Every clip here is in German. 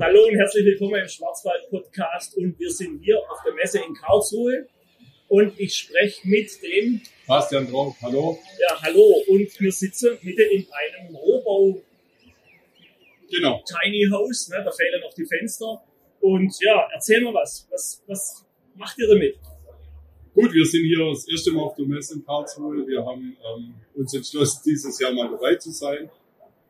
Hallo und herzlich willkommen im Schwarzwald-Podcast und wir sind hier auf der Messe in Karlsruhe und ich spreche mit dem Bastian Drauf, hallo. Ja, hallo und wir sitzen mitten in einem Rohbau Genau. Tiny House, ne? da fehlen noch die Fenster und ja, erzähl mal was, was, was macht ihr damit? Gut, wir sind hier das erste Mal auf der Messe in Karlsruhe. Wir haben ähm, uns entschlossen, dieses Jahr mal dabei zu sein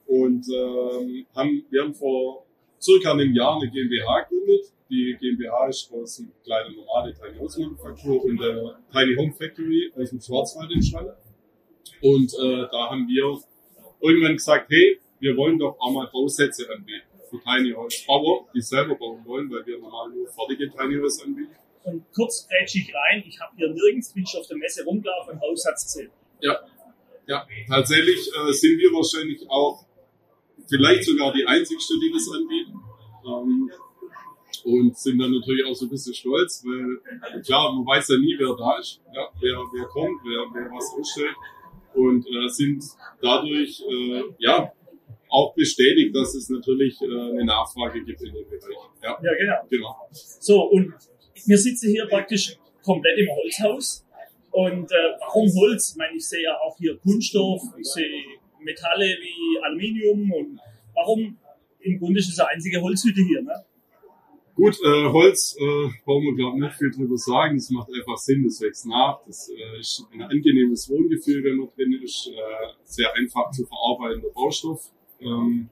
und ähm, haben, wir haben vor circa einem Jahr eine GmbH gegründet. Die GmbH ist aus einem kleinen normale Tiny House Manufaktur und der Tiny Home Factory aus dem Schwarzwald entstanden. Und äh, da haben wir irgendwann gesagt, hey, wir wollen doch auch mal Bausätze anbieten für Tiny House Bauer, die selber bauen wollen, weil wir normal nur fertige Tiny House anbieten. Und kurz grätsch ich rein, ich habe hier nirgends, bin ich auf der Messe rumgelaufen, Bausatz gesehen. Ja, ja, tatsächlich äh, sind wir wahrscheinlich auch vielleicht sogar die einzigste, die das anbieten. Ähm, und sind dann natürlich auch so ein bisschen stolz, weil klar, man weiß ja nie, wer da ist, ja, wer, wer kommt, wer, wer was ausstellt und äh, sind dadurch äh, ja auch bestätigt, dass es natürlich äh, eine Nachfrage gibt in dem Bereich. Ja, ja genau. genau. So, und wir sitzen hier praktisch komplett im Holzhaus. Und äh, warum Holz? Ich meine, ich sehe ja auch hier Kunststoff, ich sehe Metalle wie Aluminium und warum im Grunde ist es eine einzige Holzhütte hier, ne? Gut, äh, Holz äh, brauchen wir glaube nicht viel drüber sagen. Es macht einfach Sinn, es wächst nach. Das äh, ist ein angenehmes Wohngefühl, wenn man drin ist. Äh, sehr einfach zu verarbeitender Baustoff. Ähm,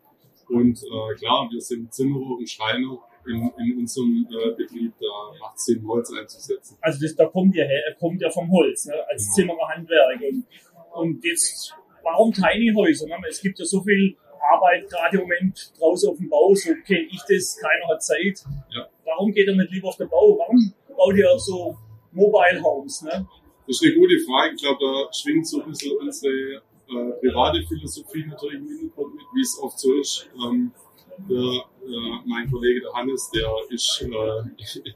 und äh, klar, wir sind Zimmerer und Schreiner in, in unserem äh, Betrieb. Da macht es Sinn, Holz einzusetzen. Also das, da kommt ja her, kommt ja vom Holz, ne? als genau. Zimmererhandwerk. Und, und jetzt, warum Tiny Häuser? Ne? Es gibt ja so viel Arbeit gerade im Moment draußen auf dem Bau, so kenne ich das, keiner hat Zeit. Ja. Warum geht er nicht lieber auf den Bau? Warum baut ihr so Mobile Homes? Ne? Das ist eine gute Frage. Ich glaube, da schwingt so ein bisschen unsere äh, private Philosophie natürlich im Hintergrund mit, wie es oft so ist. Ähm, der, äh, mein Kollege der Hannes, der ist, äh,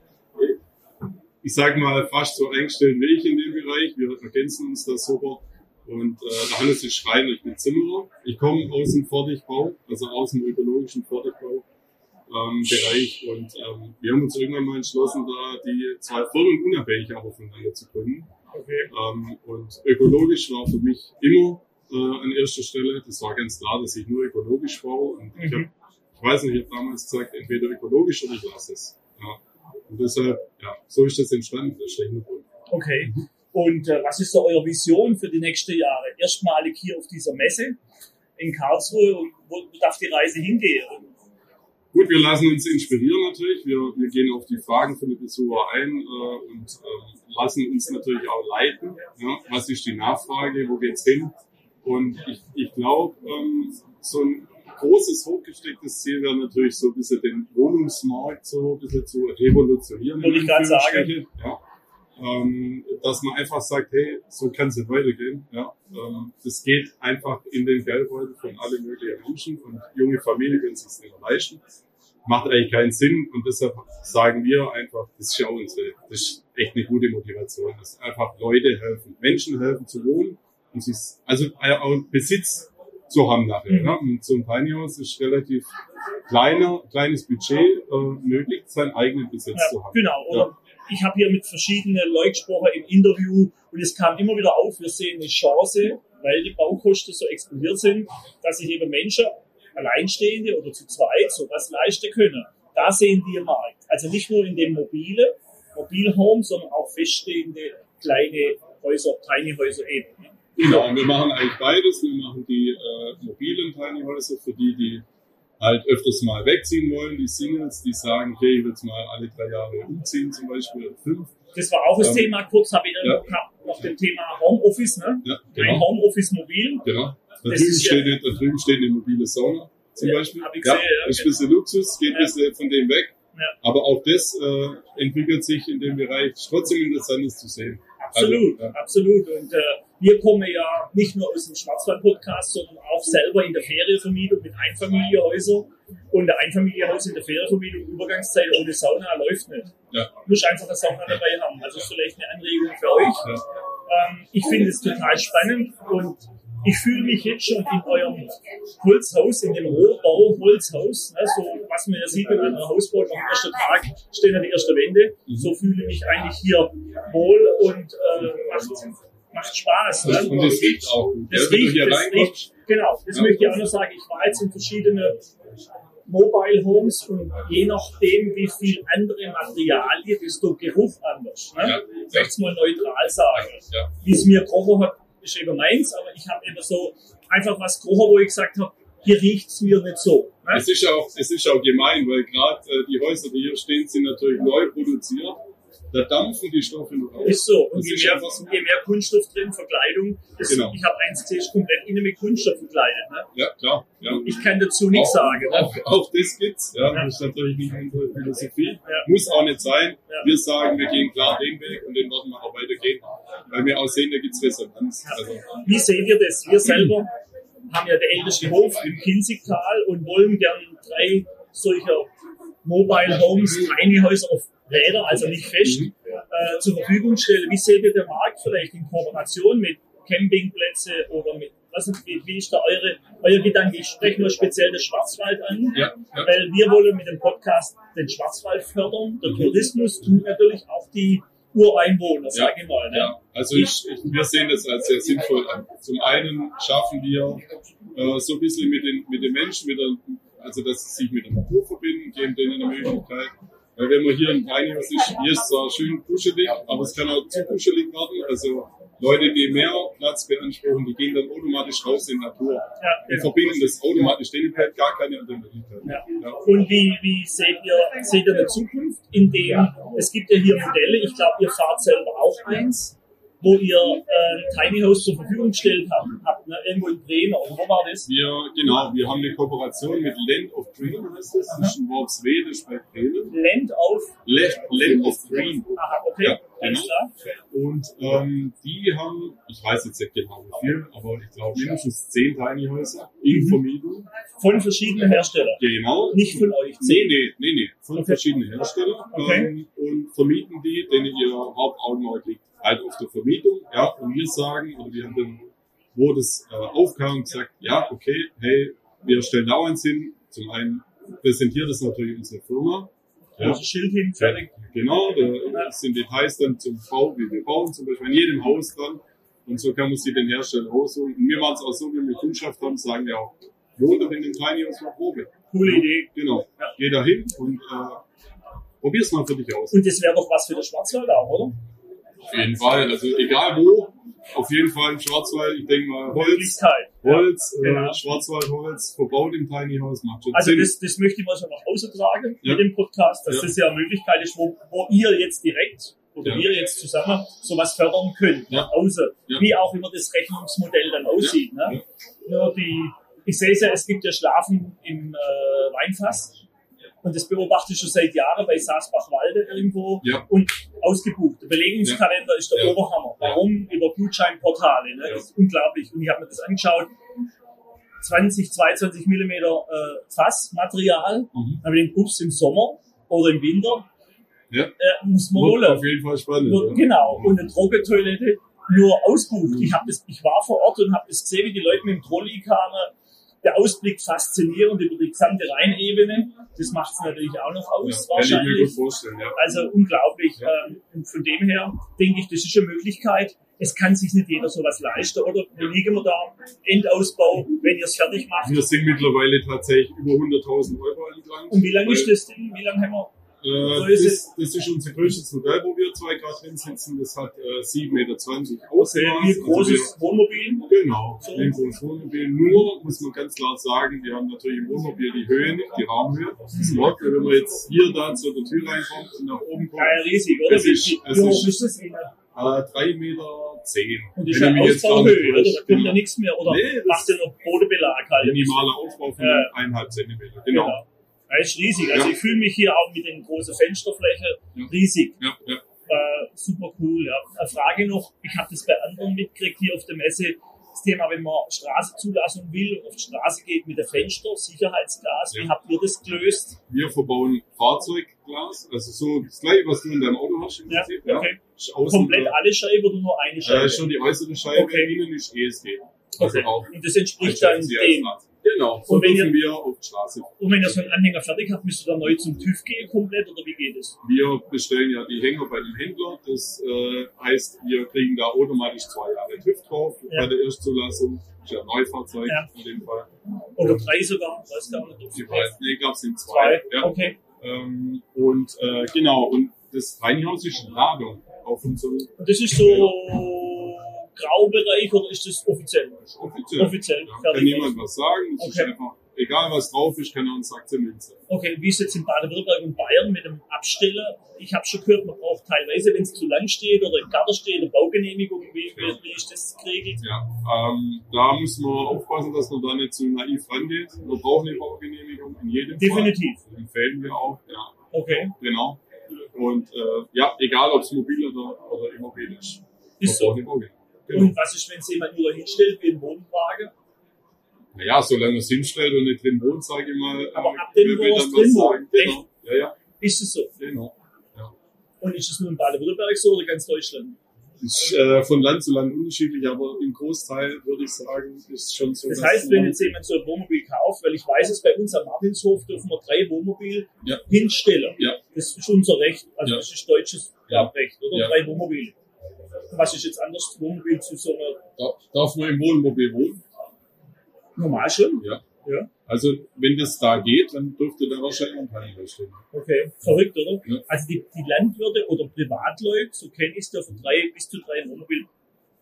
ich sag mal, fast so eingestellt wie ich in dem Bereich. Wir ergänzen uns da super. Und äh, der Hannes ist Schreiner, ich bin Zimmerer. Ich komme aus dem Fertigbau, also aus dem ökologischen Fertigbau. Ähm, Bereich und ähm, wir haben uns irgendwann mal entschlossen, da die zwei Firmen unabhängig aber voneinander zu gründen. Okay. Ähm, und ökologisch war für mich immer äh, an erster Stelle. Das war ganz klar, dass ich nur ökologisch baue. Und mhm. ich, hab, ich weiß nicht, ich habe damals gesagt, entweder ökologisch oder ich lasse es. Ja. Und deshalb, ja, so ist das entstanden, der Hintergrund. Okay. Und äh, was ist so eure Vision für die nächsten Jahre? Erstmalig hier auf dieser Messe in Karlsruhe und wo darf die Reise hingehen? Und Gut, wir lassen uns inspirieren natürlich. Wir, wir gehen auf die Fragen von den Besucher ein äh, und äh, lassen uns natürlich auch leiten. Ja? Was ist die Nachfrage? Wo geht's hin? Und ich, ich glaube, ähm, so ein großes, hochgestecktes Ziel wäre natürlich so ein bisschen den Wohnungsmarkt so ein bisschen zu revolutionieren. Würde ich gerade sagen. Ja ähm, dass man einfach sagt, hey, so kann es nicht weitergehen. Ja, ähm, das geht einfach in den Geldbeutel von alle möglichen Menschen und junge Familien können sich nicht leisten. Macht eigentlich keinen Sinn und deshalb sagen wir einfach, das ist ja unsere, das ist echt eine gute Motivation, dass einfach Leute helfen, Menschen helfen zu wohnen und sich, also äh, auch Besitz zu haben nachher. Mhm. Ja. Und so ein Tiny House ist relativ kleiner, kleines Budget äh, möglich, seinen eigenen Besitz ja, zu haben. Genau, oder ja ich habe hier mit verschiedenen Leuten gesprochen im Interview und es kam immer wieder auf, wir sehen eine Chance, weil die Baukosten so explodiert sind, dass sich eben Menschen, Alleinstehende oder zu zweit, sowas leisten können. Da sehen wir Markt. Also nicht nur in dem mobile, Mobile Home, sondern auch feststehende kleine Häuser, Tiny Häuser eben. Genau, wir machen eigentlich beides. Wir machen die äh, mobilen Tiny Häuser für die, die halt öfters mal wegziehen wollen, die Singles, die sagen, okay, ich will jetzt mal alle drei Jahre umziehen, zum Beispiel, fünf. Das war auch das ähm, Thema, kurz habe ich ja. noch dem Thema Homeoffice, ne? Ja, genau. Ein Homeoffice mobil. Genau. Da drüben, steht, ja, da drüben steht eine mobile Sauna zum ja, Beispiel. ich gesehen, ja, das ist ein bisschen Luxus, geht ein bisschen von dem weg. Ja. Aber auch das äh, entwickelt sich in dem Bereich trotzdem interessantes zu sehen. Absolut, also, absolut. Und äh, wir kommen ja nicht nur aus dem Schwarzwald-Podcast, sondern auch selber in der Ferienvermietung mit Einfamilienhäusern. Und der Einfamilienhaus in der Ferienvermietung Übergangszeit ohne Sauna läuft nicht. Ja. Du musst einfach eine Sauna dabei haben. Also ist vielleicht eine Anregung für euch. Ja. Ähm, ich finde es total spannend und ich fühle mich jetzt schon in eurem Holzhaus, in dem Rohbau-Holzhaus. Ne, so, was man ja sieht, wenn man ein Haus baut, am ersten Tag stehen ja die ersten Wände. Mhm. So fühle ich mich eigentlich hier wohl und äh, macht, macht Spaß. Ne? Und es riecht auch gut. Das Ja, riecht, reinkommst, riecht, genau, das Ja. möchte ich auch noch sagen. Ich war jetzt in verschiedene Mobile Homes und je nachdem, wie viel andere Materialien, desto Geruch anders. Ne? Ja. Ich möchte es mal neutral sagen. Ja. Wie es mir gerochen hat, ist eben meins, aber ich habe immer so einfach was gerochen, wo ich gesagt habe, hier riecht es mir nicht so. Ne? Es ist auch, es ist auch gemein, weil gerade äh, die Häuser, die hier stehen, sind natürlich neu produziert. Da dampfen die Stoffe noch aus. Ist so. Und je ist mehr, je mehr Kunststoff drin, Verkleidung, das, Genau. ich habe eins gesehen, ist komplett innen mit Kunststoff verkleidet. Ne? Ja, klar. Ja. Ich kann dazu nichts auch, sagen. Ne? Auch, auch das gibt's. Ja, Ja. Das ist natürlich nicht unsere Philosophie. Ja. Muss auch nicht sein. Wir sagen, wir gehen klar den Weg und den werden wir auch weitergehen. Weil wir auch sehen, da gibt's Resonanz. Also, Wie seht ihr das? Wir selber haben ja den ältesten Hof im Kinzigtal und wollen gern drei solcher Mobile Homes, Tiny Häuser auf Räder, also nicht fest, Mhm. äh, zur Verfügung stellen. Wie seht ihr den Markt vielleicht in Kooperation mit Campingplätze oder mit, was ist, wie, wie ist da eure, euer Gedanke? Ich spreche nur speziell den Schwarzwald an. ja, ja. Weil wir wollen mit dem Podcast den Schwarzwald fördern. Der Mhm. Tourismus tut natürlich auch die Ureinwohner, sage ich mal. Ne? Ja, also ich, ich, wir sehen das als sehr sinnvoll an. Zum einen schaffen wir äh, so ein bisschen mit den, mit den Menschen, mit der, also dass sie sich mit der Natur verbinden, geben denen eine Möglichkeit. Weil wenn man hier Tiny House ist, hier ist zwar schön kuschelig, aber es kann auch zu kuschelig werden. Also Leute, die mehr Platz beanspruchen, die gehen dann automatisch raus in die Natur. Ja, Die genau. verbinden das automatisch, denen halt gar keine andere. Ja. Ja. Und wie, wie seht ihr, seht ihr eine Zukunft, in dem, es gibt ja hier Modelle, ich glaube, ihr fahrt selber auch eins, wo ihr äh, Tiny House zur Verfügung gestellt habt ne? irgendwo in Bremen, oder wo war das? Wir, genau, wir haben eine Kooperation mit Land of Green, heißt das, ist in Worpswede, bei Bremen. Land auf, Land, Land of Green. aha, okay, Ja, genau. Und ähm, die haben, ich weiß jetzt nicht genau wie viel, aber ich glaube mindestens zehn Tiny Häuser in Mhm. Vermietung. Von verschiedenen Herstellern, Genau. nicht von euch. Nee, nee, nee, nee. Von Okay. verschiedenen Herstellern. Okay. Ähm, und vermieten die, denen ihr Hauptaugenmerk liegt halt auf der Vermietung. Ja, und wir sagen, oder wir haben dann, wo das äh, aufkam, gesagt, ja, okay, hey, wir stellen dauernd hin. Zum einen präsentiert das natürlich unsere Firma. Ja. Also Schild hin, fertig. Genau, da sind Details dann zum Bau, wie wir bauen, zum Beispiel in jedem Haus dann. Und so kann man sich den Hersteller aussuchen. Und wir machen es auch so, wenn wir Kundschaft haben, sagen wir auch, wohnt doch in dem Tiny House mal Probe. Coole Idee. Genau. Ja. Geh da hin und äh, probier's mal für dich aus. Und das wäre doch was für den Schwarzwald auch, oder? Auf jeden Fall. Also egal wo, auf jeden Fall im Schwarzwald, ich denke mal Holz. Holz, Genau. äh, Schwarzwaldholz, verbaut im Tiny House, macht schon Also Sinn. das, das möchte ich mal so nach Hause tragen Ja. mit dem Podcast, dass Ja. das ja eine Möglichkeit ist, wo, wo ihr jetzt direkt oder Ja. wir jetzt zusammen sowas fördern könnt, Ja. nach Hause. Ja. Wie auch immer das Rechnungsmodell dann aussieht. Ja. Ne? Nur die, ich sehe es ja, es gibt ja Schlafen im äh, Weinfass. Und das beobachte ich schon seit Jahren bei Saasbach-Walde irgendwo Ja. und ausgebucht. Der Belegungskalender ist der Ja. Oberhammer. Ja. Warum? Über Gutscheinportale. Ne? Ja. Das ist unglaublich. Und ich habe mir das angeschaut. 20, 22 Millimeter äh, Fassmaterial, Mhm. aber den Pups im Sommer oder im Winter Ja. äh, muss man wollen. auf jeden Fall spannend. Nur, ja. genau. Und eine Trockentoilette nur ausbucht. Ich, hab das, ich war vor Ort und habe das gesehen, wie die Leute mit dem Trolley kamen. Der Ausblick faszinierend über die gesamte Rheinebene. Das macht es natürlich auch noch Ja, aus, gut wahrscheinlich. ja. Also unglaublich. Ja. Ähm, und von dem her denke ich, das ist eine Möglichkeit. Es kann sich nicht jeder sowas leisten, oder? Wo liegen wir da? Endausbau, wenn ihr es fertig macht. Wir sind mittlerweile tatsächlich über 100.000 Euro entlang. Und wie lange ist das Ding? Wie lange haben wir? Äh, das, das ist unser größtes Modell, wo wir zwei Grad drin sitzen. Das hat äh, 7,20 Meter Ausmaß. wie Also großes Wohnmobil? wir, genau, So. ein großes Wohnmobil. Nur, muss man ganz klar sagen, wir haben natürlich im Wohnmobil die Höhe nicht, die Rahmenhöhe. Das Log, wenn man jetzt hier da zur Tür reinkommt und nach oben kommt, Ja, ja, riesig, oder? Es ist- es ist- ist das? Äh, 3 Meter zehn. Und ist ja Ausbauhöhe, oder? Da kommt ja nichts mehr. Oder Nee, macht ihr noch Bodenbelag halt? Minimaler Aufbau von Ja. eineinhalb Zentimeter. Genau. Genau. Ja, ist riesig. Also Ja. ich fühle mich hier auch mit den großen Fensterfläche Ja. riesig. Ja, ja. Äh, super cool. Ja. Eine Frage noch, ich habe das bei anderen mitgekriegt hier auf der Messe. Das Thema, wenn man Straßenzulassung will und auf die Straße geht mit der Fenster, Sicherheitsglas, wie habt ihr das gelöst? Wir verbauen Fahrzeugglas, also so das gleiche, was du in deinem Auto hast im Prinzip. Okay. Komplett alle Scheiben oder nur eine Scheibe? äh, schon die äußere Scheibe, Okay. innen ist ESG. Also okay. Und das entspricht dann dem. Genau, Genau, so Und wenn dürfen wir auf die Straße. Und wenn ihr so einen Anhänger fertig habt, müsst ihr dann neu zum TÜV gehen komplett oder wie geht es? Wir bestellen ja die Hänger bei dem Händler. Das äh, heißt, wir kriegen da automatisch zwei Jahre TÜV drauf Ja. bei der Erstzulassung. Ist ja ein Neufahrzeug Ja. in dem Fall. Oder drei sogar, weiß gar nicht. ob Die nee, ich glaube, es sind Zwei, zwei. Ja. okay. Ähm, und äh, genau, und das Reinhaus ist Ladung auf unserem Und das ist so Graubereich oder ist das offiziell? offiziell. Offiziell, Ja, kann niemand was sagen. Es Okay. ist einfach, egal was drauf ist, kann er uns akzeptieren. Okay, wie ist jetzt in Baden-Württemberg und Bayern mit dem Absteller? Ich habe schon gehört, man braucht teilweise, wenn es zu lang steht oder im Garten steht, eine Baugenehmigung. Wie, wie, wie ist das geregelt? Ja, ähm, da muss man aufpassen, dass man da nicht zu naiv rangeht. Wir brauchen eine Baugenehmigung in jedem Definitiv. Fall. Empfehlen wir auch, ja, Okay, genau. Und äh, ja, egal ob es mobil oder, oder immobil ist. ist so. Genau. Und was ist, wenn es jemand nur hinstellt wie ein Wohnwagen? Naja, solange es hinstellt und nicht drin wohnt, sage ich mal. Aber äh, ab dem, wo es drin wohnt. Genau. Ja, ja, Ist es so? genau. Und ist es nur in Baden-Württemberg so oder ganz Deutschland? Ist äh, von Land zu Land unterschiedlich, aber im Großteil würde ich sagen, ist schon so. Das heißt, wenn jetzt jemand so ein Wohnmobil kauft, weil ich weiß es, bei uns am Martinshof dürfen wir drei Wohnmobile Ja. hinstellen. Ja. Das ist unser Recht, also Ja. das ist deutsches Ja. Recht, oder? Ja. Drei Wohnmobile. Was ist jetzt anders, Wohnmobil zu so einer Darf, darf man im Wohnmobil wohnen? normal schon? Ja. Ja. Also, wenn das da geht, dann dürfte da wahrscheinlich ein Panel stehen. Okay, verrückt, oder? Ja. Also die, die Landwirte oder Privatleute, so kenne ich es, dürfen drei bis zu drei Wohnmobile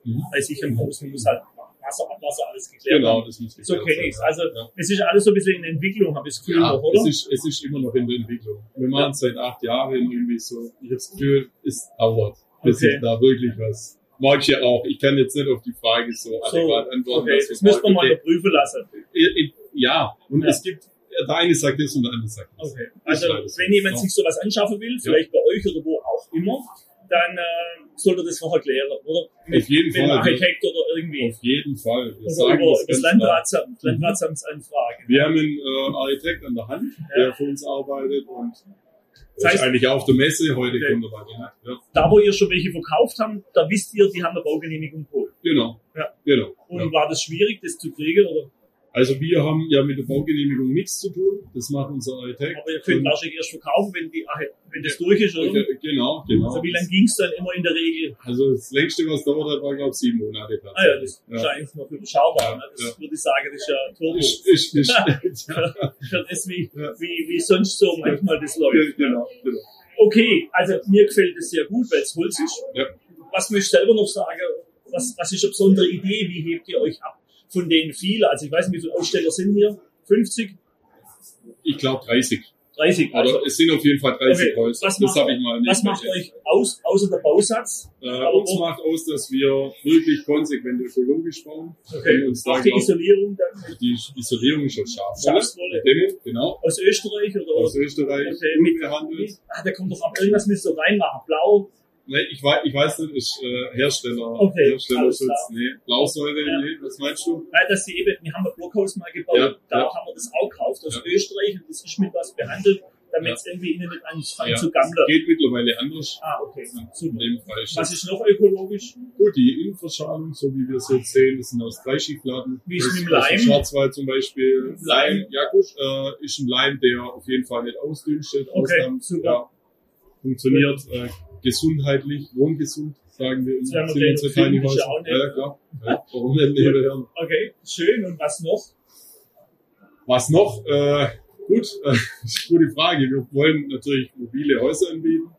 Mhm. bei sich im Haus. Man muss halt Wasser, Abwasser, alles geklärt Genau, haben. das muss So geklärt kenne ich es. Also ja. es ist alles so ein bisschen in Entwicklung, habe ich das Gefühl Ja, noch, oder? es ist, es ist immer noch in der Entwicklung. Wir machen es seit acht Jahren irgendwie so. Ich habe das Gefühl, es dauert, bis Okay. sich da wirklich was. Mag ich ja auch. Ich kann jetzt nicht auf die Frage so, So, adäquat antworten. okay, dass das müssen wir sagen, mal okay, überprüfen lassen. äh, äh, Ja, und Ja. es gibt, der eine sagt das und der andere sagt das. Okay. Also so. wenn jemand Ja. sich sowas anschaffen will, vielleicht bei euch oder wo auch immer, dann äh, sollte das noch erklären, oder? Auf jeden mit Fall. Architekt oder irgendwie. Auf jeden Fall. Wir Oder über, das das. Landratsamt, Landratsamtsanfrage. Wir haben einen äh, Architekt an der Hand, der für uns arbeitet und Das heißt- ist eigentlich auf der Messe. Heute Okay. kommt weiter. Ja, Da, wo ihr schon welche verkauft habt, da wisst ihr, die haben eine Baugenehmigung geholt. genau. Ja. genau. Und Ja. war das schwierig, das zu kriegen? Oder? Also wir haben ja mit der Baugenehmigung nichts zu tun. Das macht unser Architekt. Aber ihr könnt wahrscheinlich erst verkaufen, wenn, die, wenn das durch ist, oder? Genau, genau. Also wie lange ging es dann immer in der Regel? Also das längste, was dauert hat, war glaube ich sieben Monate. Ah ja, das ist ja. wahrscheinlich noch überschaubar. Ja, ne? Das ja. würde ich sagen, das ist ja Turbo. Ist, ist, ist, Für das, wie, Ja. wie, wie sonst so manchmal das läuft. genau, genau. Okay, also mir gefällt es sehr gut, weil es Holz ist. Ja. Was möchte ich selber noch sagen? Was, was ist eine besondere Idee? Wie hebt ihr euch ab von den vielen? Also ich weiß nicht, wie viele Aussteller sind hier? 50? Ich glaube 30. 30? Also, Aber es sind auf jeden Fall 30 Okay, was Das macht- habe ich mal nicht was macht euch aus, außer der Bausatz? Äh, uns macht aus, dass wir wirklich konsequent ökologisch bauen. Okay. Uns da, Auch die glaub, Isolierung dann die Isolierung ist Schafwolle. Schafswolle. Demo, genau. aus Österreich oder Aus Österreich, Okay, mit- unbehandelt. Ah, da kommt doch auch irgendwas müsst ihr reinmachen. Blau. Nee, ich, weiß, ich weiß nicht, ist äh, Hersteller, Okay, Herstellerschutz. Nee, Blausäure, Ja. nee, was meinst du? Nein, dass die eben, wir haben ein Blockhaus mal gebaut, Ja, da ja. haben wir das auch gekauft aus. Österreich und das ist mit was behandelt, damit es irgendwie innen nicht anfängt zu gammeln. Geht mittlerweile anders. Ah, okay. In Super. dem Fall Was ist noch ökologisch? gut. Die Innenverschalung, so wie wir es jetzt sehen, das sind aus Dreischichtplatten. Wie ist Das- mit dem Leim? Schwarzwald zum Beispiel. Leim? Ja gut, äh, ist ein Leim, der auf jeden Fall nicht ausdünstet, Okay, ausdampft. super. Ja, funktioniert äh, gesundheitlich, wohngesund, sagen wir gleich unsere noch finden, Tiny ist ja. Ja, klar. Ja, warum nicht nebenher? Okay, schön. Und was noch? Was noch? Äh, gut, äh, gute Frage. Wir wollen natürlich mobile Häuser anbieten.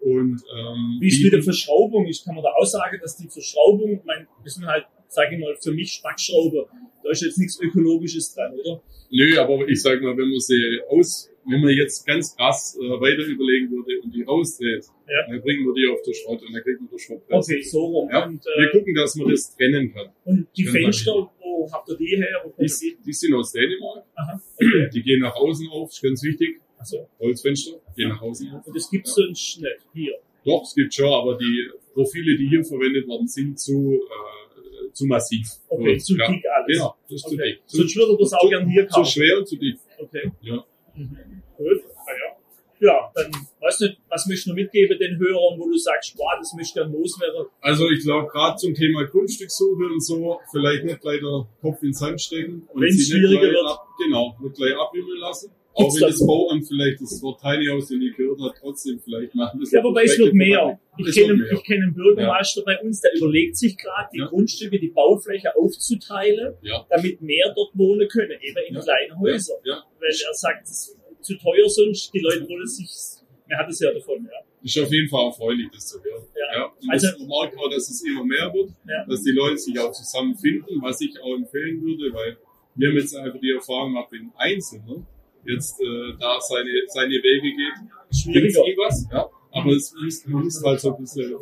Und ähm, Wie ist mit der Verschraubung? Ich kann mir da auch sagen, dass die Verschraubung, mein, das sind halt, sage ich mal, für mich Spackschrauber. Da ist jetzt nichts Ökologisches dran, oder? Nö, aber ich sag mal, wenn man sie aus, wenn man jetzt ganz krass äh, weiter überlegen würde und die rausdreht, Ja. dann bringen wir die auf der Schrott und dann kriegt man den Schrott. Okay, so rum. Ja, Und, wir äh, gucken, dass man das trennen kann. und die Fenster, wo habt ihr die her? Die, die? die sind aus Dänemark. Aha, okay. Die gehen nach außen auf, ist ganz wichtig. Also, Holzfenster gehen nach außen auf. und das gibt's sonst nicht hier. Doch, es gibt schon, aber die Profile, die hier verwendet werden, sind zu, äh, zu massiv. Okay, Und, zu ja, dick alles. Genau, das ist zu Okay. dick. Zu, Sonst würde das auch zu- gern hier zu kaufen. schwer und zu dick. Okay. Ja. Mhm. Gut. Ah, ja. ja, dann Weißt du, was möchtest du mitgeben den Hörern, wo du sagst, boah, das möchte ich gerne loswerden? Also ich glaube, gerade zum Thema Grundstückssuche und so, vielleicht nicht gleich der Kopf ins Sand stecken und Wenn's sie nicht schwieriger gleich wird. ab, genau, nicht gleich abwimmeln lassen. Gibt's Auch wenn da- das Bauamt vielleicht das Wort Tiny House nicht gehört hat, trotzdem vielleicht machen. Ja, wobei es wird mehr. Ich Es kenne, ich kenne einen Bürgermeister bei uns, der überlegt sich gerade, die Ja. Grundstücke, die Baufläche aufzuteilen, Ja. damit mehr dort wohnen können, eben in Ja. kleinen Häusern. Ja, Weil er sagt, es ist zu teuer sonst, die Leute wollen sich, er hat es ja davon, ja. ist auf jeden Fall erfreulich, das zu hören. Ja. Und Also- das, merkt auch, dass es immer mehr wird, Ja. dass die Leute sich auch zusammenfinden, was ich auch empfehlen würde, weil wir haben jetzt einfach die Erfahrung gemacht, wenn Einzelne jetzt äh, da seine, seine Wege geht, bringt Schwieriger. eh was, ja. aber es muss, man muss halt so ein bisschen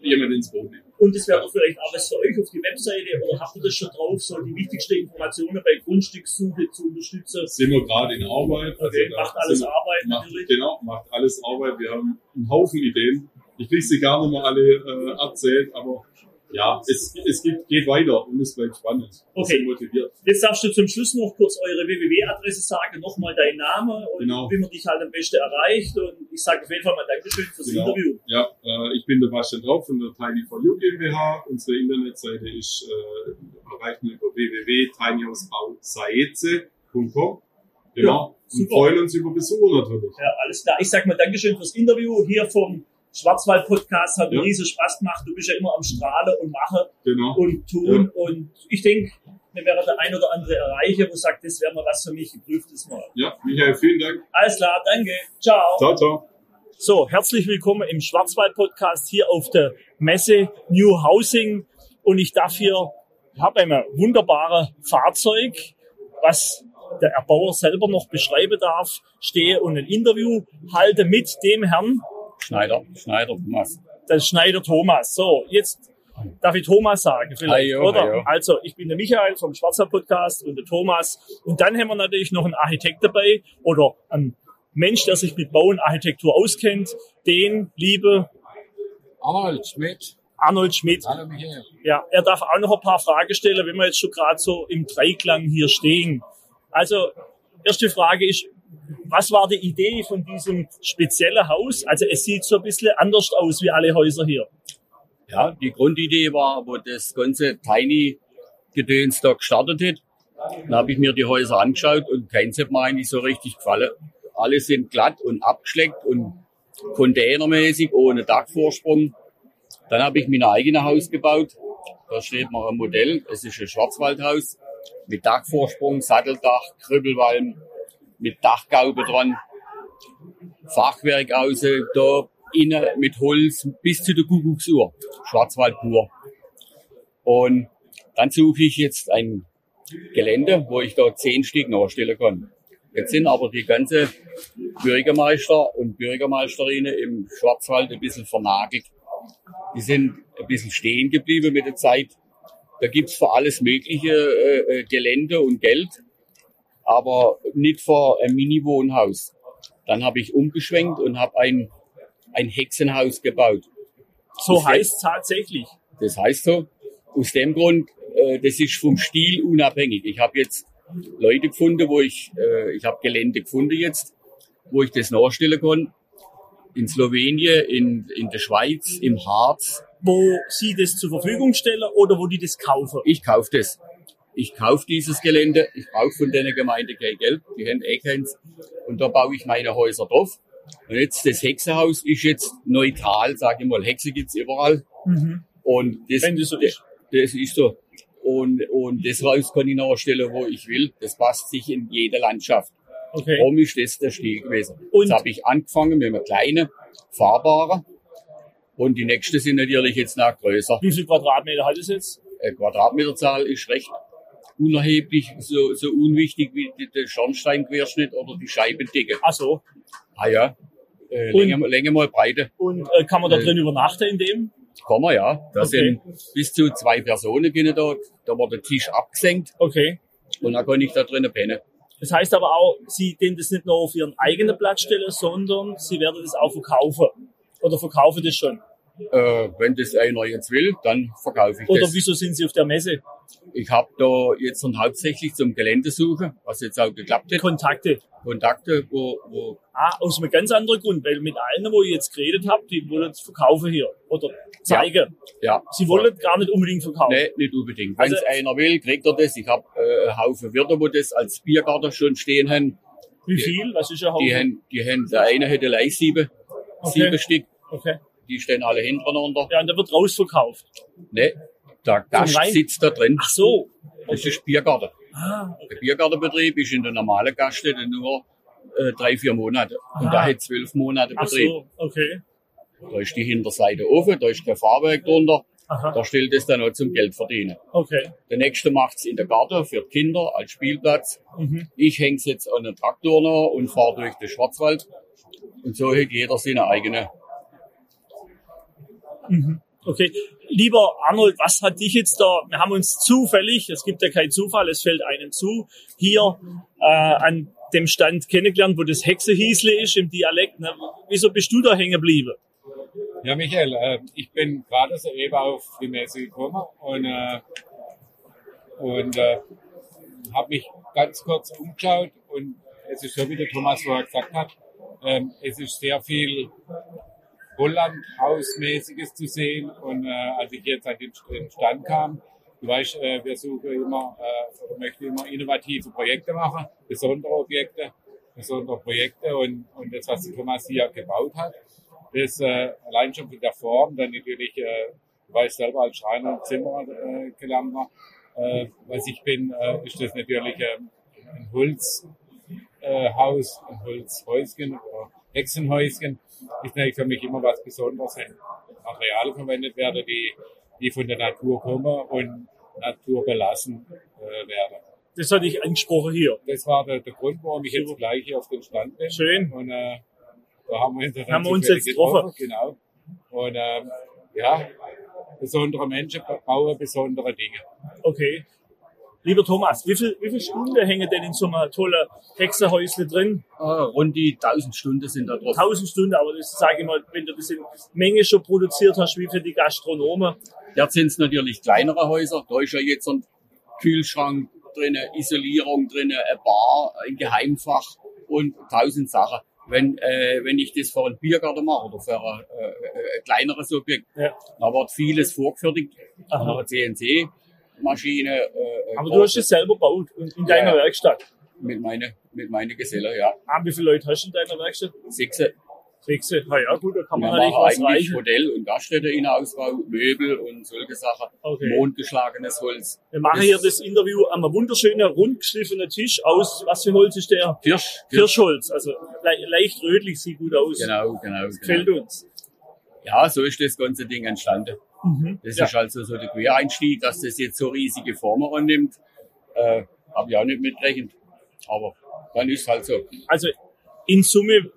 jemand ins Boot nehmen. Und das wäre vielleicht auch was für euch auf die Webseite oder habt ihr das schon drauf, so die wichtigsten Informationen bei Grundstückssuche zu unterstützen? Sind wir gerade in Arbeit. Okay, da macht alles wir- Arbeit macht, natürlich. Genau, macht alles Arbeit. Wir haben einen Haufen Ideen. Ich kriege sie gar nicht mal alle äh, erzählt, aber ja, es, es geht, geht weiter und es bleibt spannend. Okay. motiviert. Jetzt darfst du zum Schluss noch kurz eure www-Adresse sagen, nochmal deinen Namen und Genau. wie man dich halt am besten erreicht. Und ich sage auf jeden Fall mal Dankeschön fürs Genau. Interview. Ja, äh, ich bin der Bastian Drauf von der Tiny for You GmbH. Unsere Internetseite ist äh, erreicht über www.tinyhausbausaeze.com. Genau. und super. freuen uns über Besucher natürlich. Ja, alles klar. Ich sag mal Dankeschön fürs Interview hier vom Schwarzwald Podcast. Hat mir Ja. riesen Spaß gemacht. Du bist ja immer am Strahlen und machen Genau. und tun. Und ich denke, wir werden der ein oder andere erreichen, wo sagt, das wäre mal was für mich. Ich prüfe das mal. Ja, Michael, vielen Dank. Alles klar, danke. Ciao. Ciao, ciao. So, herzlich willkommen im Schwarzwald-Podcast hier auf der Messe New Housing. Und ich darf hier, ich habe ein wunderbares Fahrzeug, was der Erbauer selber noch beschreiben darf, stehe und ein Interview halte mit dem Herrn, Schneider, Schneider, Thomas. der Schneider Thomas. So, jetzt darf ich Thomas sagen, vielleicht, Hallo, oder? hallo. Also, ich bin der Michael vom Schwarzwald Podcast und der Thomas. Und dann haben wir natürlich noch einen Architekt dabei oder einen Mensch, der sich mit Bau und Architektur auskennt, den liebe Arnold Schmidt. Arnold Schmidt. Hallo Michael. Ja, er darf auch noch ein paar Fragen stellen, wenn wir jetzt schon gerade so im Dreiklang hier stehen. Also, erste Frage ist, was war die Idee von diesem speziellen Haus? Also, es sieht so ein bisschen anders aus wie alle Häuser hier. Ja, die Grundidee war, wo das ganze Tiny-Gedöns da gestartet hat. Dann habe ich mir die Häuser angeschaut und keins hat mir eigentlich so richtig gefallen. Alle sind glatt und abgeschleckt und containermäßig, ohne Dachvorsprung. Dann habe ich mir ein eigenes Haus gebaut. Da steht noch ein Modell. Es ist ein Schwarzwaldhaus mit Dachvorsprung, Satteldach, Krüppelwalm, mit Dachgaube dran. Fachwerk außen, da innen mit Holz bis zu der Kuckucksuhr. Schwarzwald pur. Und dann suche ich jetzt ein Gelände, wo ich da zehn Stück nachstellen kann. Jetzt sind aber die ganze Bürgermeister und Bürgermeisterinnen im Schwarzwald ein bisschen vernagelt. Die sind ein bisschen stehen geblieben mit der Zeit. Da gibt's für alles mögliche äh, äh, Gelände und Geld, aber nicht für ein Mini-Wohnhaus. Dann habe ich umgeschwenkt und habe ein, ein Hexenhaus gebaut. So heißt tatsächlich. Das heißt so, aus dem Grund, äh, das ist vom Stil unabhängig. Ich habe jetzt Leute gefunden, wo ich, äh, ich habe Gelände gefunden jetzt, wo ich das nachstellen kann. In Slowenien, in, in der Schweiz, im Harz. Wo sie das zur Verfügung stellen oder wo die das kaufen. Ich kaufe das. Ich kaufe dieses Gelände. Ich brauche von der Gemeinde kein Geld. Die haben eh keins. Und da baue ich meine Häuser drauf. Und jetzt das Hexenhaus ist jetzt neutral, sage ich mal. Hexe gibt's überall. Mhm. Und das, Wenn das so ist. das ist so. Und, und das Haus kann ich nachstellen, wo ich will. Das passt sich in jede Landschaft. Okay. Darum ist das der Stil gewesen. Und- Jetzt habe ich angefangen mit einem kleinen, fahrbaren. Und die nächsten sind natürlich jetzt noch größer. Wie viel Quadratmeter hat es jetzt? Äh, Quadratmeterzahl ist recht unerheblich, so, so unwichtig wie der Schornsteinquerschnitt oder die Scheibendicke. Ach so. Ah ja, äh, Und- Länge, Länge mal Breite. Und äh, kann man da Äh, drin übernachten in dem? Kann man ja. Da Okay. sind bis zu zwei Personen können da. Da wird der Tisch abgesenkt Okay. und dann kann ich da drinnen pennen. Das heißt aber auch, Sie den das nicht nur auf Ihren eigenen Platz stellen, sondern Sie werden das auch verkaufen. Oder verkaufen das schon. Äh, wenn das einer jetzt will, dann verkaufe ich Oder das. wieso sind Sie auf der Messe? Ich habe da jetzt und hauptsächlich zum Gelände suche, was jetzt auch geklappt hat. Kontakte. Kontakte, wo, wo Ah, aus einem ganz anderen Grund, weil mit allen, wo ich jetzt geredet habe, die wollen es verkaufen hier oder zeigen. ja. Sie wollen gar nicht unbedingt verkaufen. Nee, nicht unbedingt. Wenn Also- es einer will, kriegt er das. Ich habe äh, einen Haufen Wirte, wo das als Biergarten schon stehen haben. Wie viel? Was ist ein Die Haufen? haben, die haben, der eine hätte gleich sieben, Okay. sieben Stück. Okay. Die stehen alle hintereinander. Ja, und der wird rausverkauft. Nee, der Gast sitzt da drin. Ach so. Das ist Biergarten. Ah, Der Biergartenbetrieb ist in der normalen Gaststätte nur äh, drei, vier Monate. Und Aha. da hat zwölf Monate ach Betrieb. so. Okay. Da ist die Hinterseite offen, da ist kein Fahrwerk drunter. Aha. Da stellt es dann auch zum Geld verdienen. Okay. Der nächste macht's in der Garten für Kinder als Spielplatz. Mhm. Ich häng's jetzt an den Traktor noch und fahre durch den Schwarzwald. Und so hat jeder seine eigene. Okay. Lieber Arnold, was hat dich jetzt da, wir haben uns zufällig, es gibt ja keinen Zufall, es fällt einem zu, hier äh, an dem Stand kennengelernt, wo das Hexehiesle ist im Dialekt. Ne? Wieso bist du da hängen geblieben? Ja, Michael, äh, ich bin gerade soeben auf die Messe gekommen und, äh, und äh, habe mich ganz kurz umgeschaut und es ist so, wie der Thomas vorher gesagt hat, ähm, es ist sehr viel Holland-Hausmäßiges zu sehen. Und äh, als ich jetzt an den den Stand kam, du weißt, äh, wir suchen immer äh, möchten immer innovative Projekte machen, besondere Objekte, besondere Projekte. Und, und das, was Thomas hier gebaut hat, das äh, allein schon von der Form, dann natürlich, äh, du weißt selber als Schreiner und Zimmerer äh, gelernt war, äh, was ich bin, äh, ist das natürlich ähm, ein Holzhaus, äh, ein Holzhäuschen oder Hexenhäuschen. Ist natürlich für mich immer was Besonderes, wenn Materialien verwendet werden, die, die von der Natur kommen und naturbelassen äh, werden. Das hatte ich angesprochen hier. Das war der, der Grund, warum ich jetzt gleich hier auf den Stand bin. Schön. Und äh, da haben wir uns, Haben wir uns jetzt getroffen. Genau. Und ähm, ja, besondere Menschen bauen besondere Dinge. Okay. Lieber Thomas, wie viel, wie viele Stunden hängen denn in so einem tollen Hexenhäusle drin? Äh, rund die 1000 Stunden sind da drauf. 1000 Stunden, aber das sage ich mal, wenn du das in Menge schon produziert hast, wie für die Gastronomen. Jetzt sind es natürlich kleinere Häuser. Da ist ja jetzt ein Kühlschrank drin, Isolierung drin, ein Bar, ein Geheimfach und tausend Sachen. Wenn, äh, wenn ich das für einen Biergarten mache oder für ein, äh, ein kleineres Objekt, Ja. da wird vieles vorgefertigt. Aha. Noch eine CNC-Maschine. Äh, Aber du hast es selber gebaut in, in deiner Ja. Werkstatt. mit meinen mit meine Gesellen, ja. Ah, wie viele Leute hast du in deiner Werkstatt? Sechs. Sechs. Na ja, gut, da kann man natürlich machen was eigentlich reichen. Modell- und Gaststätte-Innenausbau, Möbel und solche Sachen. Okay. Mondgeschlagenes Holz. Wir machen hier das Interview am wunderschönen, rundgeschliffenen Tisch aus, was für Holz ist der? Kirsch. Kirschholz. Also le leicht rötlich, sieht gut aus. Genau, genau. Gefällt genau. uns. Ja, so ist das ganze Ding entstanden. Mhm. Das Ja. ist also so der Quereinstieg, dass das jetzt so riesige Formen annimmt. Äh, Habe ich auch nicht mitgerechnet. Aber dann ist halt so. Also in Summe,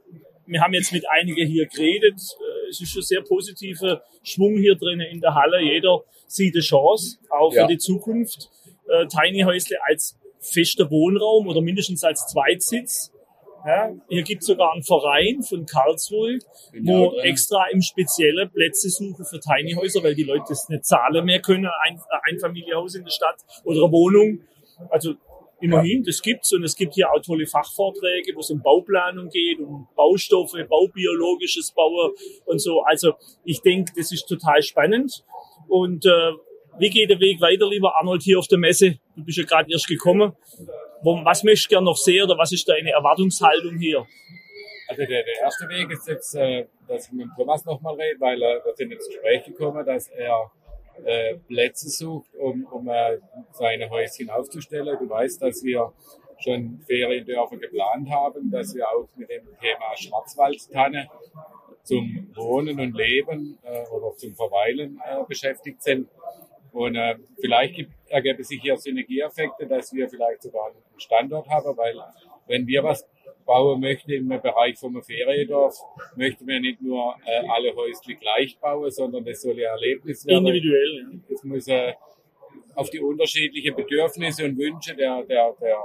wir haben jetzt mit einigen hier geredet. Äh, Es ist schon sehr positiver Schwung hier drinnen in der Halle. Jeder sieht eine Chance, auch für Ja. die Zukunft. Äh, Tiny Häusle als fester Wohnraum oder mindestens als Zweitsitz. Ja, hier gibt es sogar einen Verein von Karlsruhe, Bin wo extra im Spezielle Plätze suchen für Tiny Häuser, weil die Leute das nicht zahlen mehr können, ein ein Einfamilienhaus in der Stadt oder eine Wohnung. Also immerhin, das gibt's und es gibt hier auch tolle Fachvorträge, wo es um Bauplanung geht, um Baustoffe, baubiologisches Bauen und so. Also ich denke, das ist total spannend. Und äh, wie geht der Weg weiter, lieber Arnold, hier auf der Messe? Du bist ja gerade erst gekommen. Was möchtest du gerne noch sehen oder was ist deine Erwartungshaltung hier? Also der, der erste Weg ist jetzt, äh, dass ich mit Thomas nochmal rede, weil äh, wir sind ins Gespräch gekommen, dass er äh, Plätze sucht, um, um äh, seine Häuschen aufzustellen. Du weißt, dass wir schon Feriendörfer geplant haben, dass wir auch mit dem Thema Schwarzwaldtanne zum Wohnen und Leben äh, oder zum Verweilen äh, beschäftigt sind. Und äh, vielleicht gibt, ergeben sich hier Synergieeffekte, dass wir vielleicht sogar einen Standort haben, weil wenn wir was bauen möchten im Bereich vom Feriendorf, möchten wir nicht nur äh, alle Häusle gleich bauen, sondern das soll ja Erlebnis werden. Individuell. Ja. Es muss äh, auf die unterschiedlichen Bedürfnisse und Wünsche der, der, der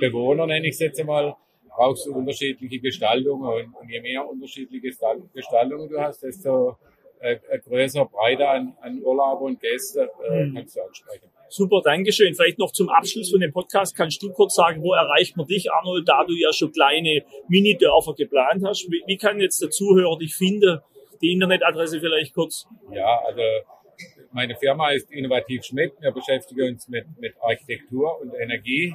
Bewohner, nenne ich es jetzt einmal, brauchst du unterschiedliche Gestaltungen. Und, und je mehr unterschiedliche Gestal- Gestaltungen du hast, desto eine, eine größere Breite an, an Urlauber und Gäste äh, Mhm. kannst du ansprechen. Super, Dankeschön. Vielleicht noch zum Abschluss von dem Podcast kannst du kurz sagen, wo erreicht man dich, Arnold, da du ja schon kleine Mini-Dörfer geplant hast. Wie, wie kann jetzt der Zuhörer dich finden? Die Internetadresse vielleicht kurz. Ja, also meine Firma ist Innovativ Schmidt. Wir beschäftigen uns mit, mit Architektur und Energie.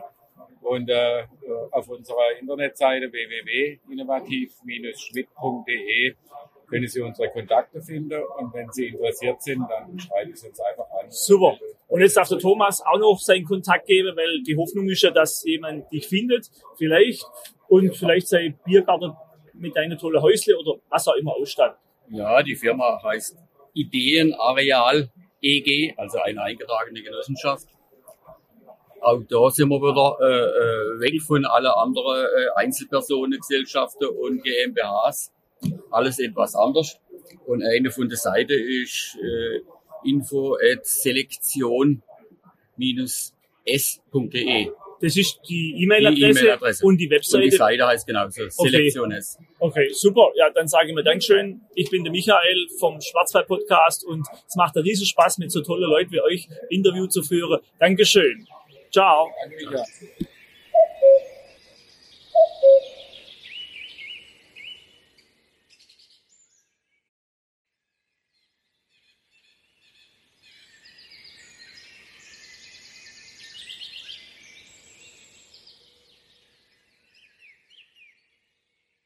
Und äh, auf unserer Internetseite www.innovativ-schmidt.de können Sie unsere Kontakte finden. Und wenn Sie interessiert sind, dann schreiben Sie uns einfach an. Super. Und jetzt darf der Thomas auch noch seinen Kontakt geben, weil die Hoffnung ist ja, dass jemand dich findet, vielleicht, und vielleicht sein Biergarten mit deinen tollen Häusle oder was auch immer ausstattet. Ja, die Firma heißt Ideenareal EG, also eine eingetragene Genossenschaft. Auch da sind wir wieder äh, äh, weg von allen anderen äh, Einzelpersonengesellschaften und GmbHs. Alles etwas anders. Und eine von der Seite ist äh, info at selektion-s.de. Das ist die E-Mail-Adresse E-Mail-Adresse. und die Und die Webseite. Seite heißt genauso, Selektion S. Okay, super. Ja, dann sage ich mir Dankeschön. Ich bin der Michael vom Schwarzwald Podcast und es macht einen riesen Spaß, mit so tollen Leuten wie euch Interview zu führen. Dankeschön. Ciao. Danke, Micha.